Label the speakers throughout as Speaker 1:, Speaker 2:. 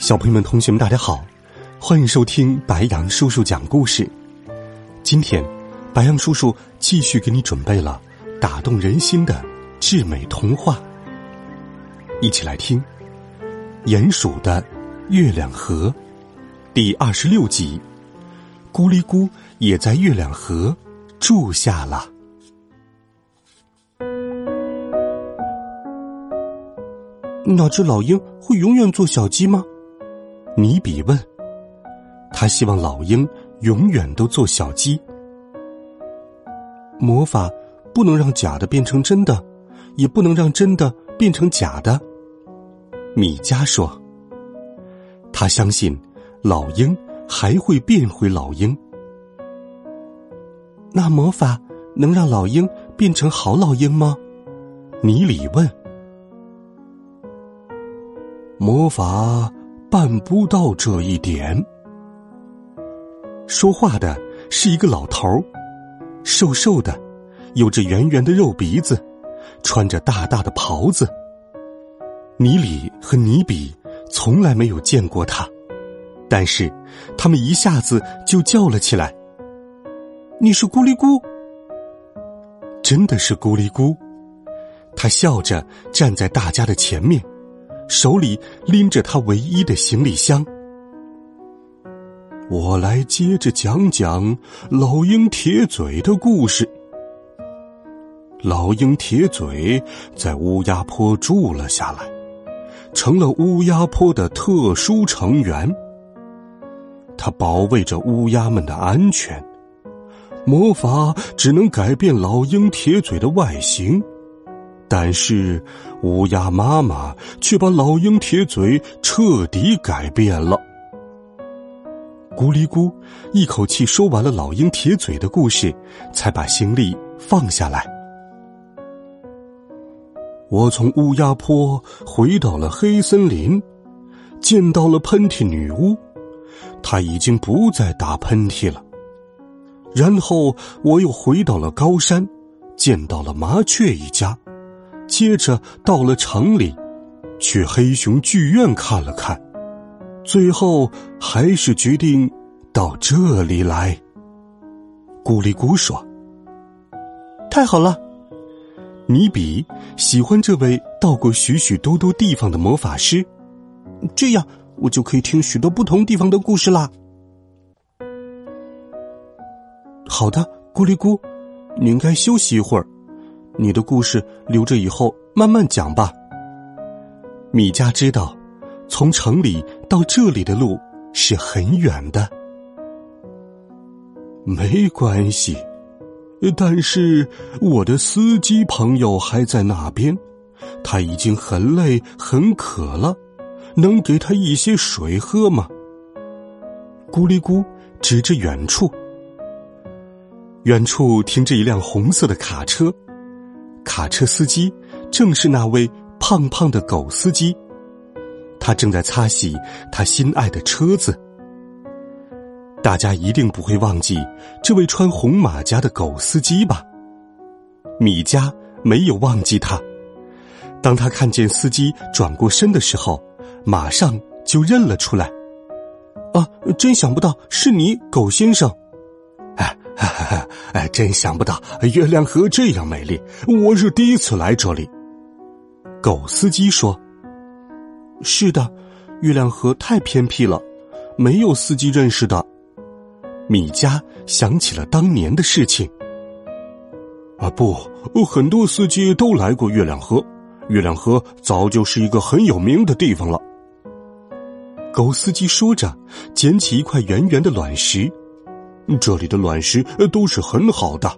Speaker 1: 小朋友们、同学们，大家好，欢迎收听白杨叔叔讲故事。今天，白杨叔叔继续给你准备了打动人心的至美童话，一起来听《鼹鼠的月亮河》第二十六集。咕哩咕也在月亮河住下了。
Speaker 2: 那只老鹰会永远做小鸡吗？
Speaker 1: 尼比问：“他希望老鹰永远都做小鸡。
Speaker 2: 魔法不能让假的变成真的，也不能让真的变成假的。”
Speaker 1: 米迦说：“他相信老鹰还会变回老鹰。
Speaker 2: 那魔法能让老鹰变成好老鹰吗？”
Speaker 1: 尼里问：“
Speaker 3: 魔法。”办不到这一点。
Speaker 1: 说话的是一个老头儿，瘦瘦的，有着圆圆的肉鼻子，穿着大大的袍子。尼里和尼比从来没有见过他，但是他们一下子就叫了起来：“
Speaker 2: 你是咕哩咕！”
Speaker 1: 真的是咕哩咕！他笑着站在大家的前面。手里拎着他唯一的行李箱，
Speaker 3: 我来接着讲讲老鹰铁嘴的故事。老鹰铁嘴在乌鸦坡住了下来，成了乌鸦坡的特殊成员。他保卫着乌鸦们的安全。魔法只能改变老鹰铁嘴的外形。但是，乌鸦妈妈却把老鹰铁嘴彻底改变了。
Speaker 1: 咕哩咕，一口气说完了老鹰铁嘴的故事，才把行李放下来。
Speaker 3: 我从乌鸦坡回到了黑森林，见到了喷嚏女巫，她已经不再打喷嚏了。然后我又回到了高山，见到了麻雀一家。接着到了城里，去黑熊剧院看了看，最后还是决定到这里来。
Speaker 1: 咕哩咕说：“
Speaker 2: 太好了，
Speaker 1: 尼比喜欢这位到过许许多多地方的魔法师，
Speaker 2: 这样我就可以听许多不同地方的故事啦。”好的，咕哩咕，你应该休息一会儿。你的故事留着以后慢慢讲吧。
Speaker 1: 米迦知道，从城里到这里的路是很远的。
Speaker 3: 没关系，但是我的司机朋友还在那边，他已经很累很渴了，能给他一些水喝吗？
Speaker 1: 咕哩咕指着远处，远处停着一辆红色的卡车。卡车司机正是那位胖胖的狗司机，他正在擦洗他心爱的车子。大家一定不会忘记这位穿红马甲的狗司机吧？米加没有忘记他。当他看见司机转过身的时候，马上就认了出来。
Speaker 2: 啊，真想不到是你，狗先生。
Speaker 3: 哈哈，哎，真想不到月亮河这样美丽，我是第一次来这里。
Speaker 1: 狗司机说：“
Speaker 2: 是的，月亮河太偏僻了，没有司机认识的。”
Speaker 1: 米加想起了当年的事情。
Speaker 3: 啊，不，很多司机都来过月亮河，月亮河早就是一个很有名的地方了。
Speaker 1: 狗司机说着，捡起一块圆圆的卵石。
Speaker 3: 这里的卵石都是很好的。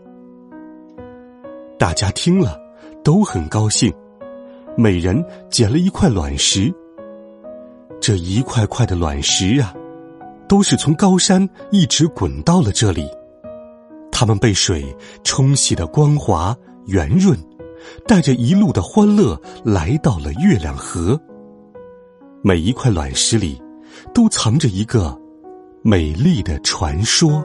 Speaker 1: 大家听了都很高兴，每人捡了一块卵石，这一块块的卵石啊，都是从高山一直滚到了这里。它们被水冲洗的光滑圆润，带着一路的欢乐来到了月亮河。每一块卵石里，都藏着一个美丽的传说。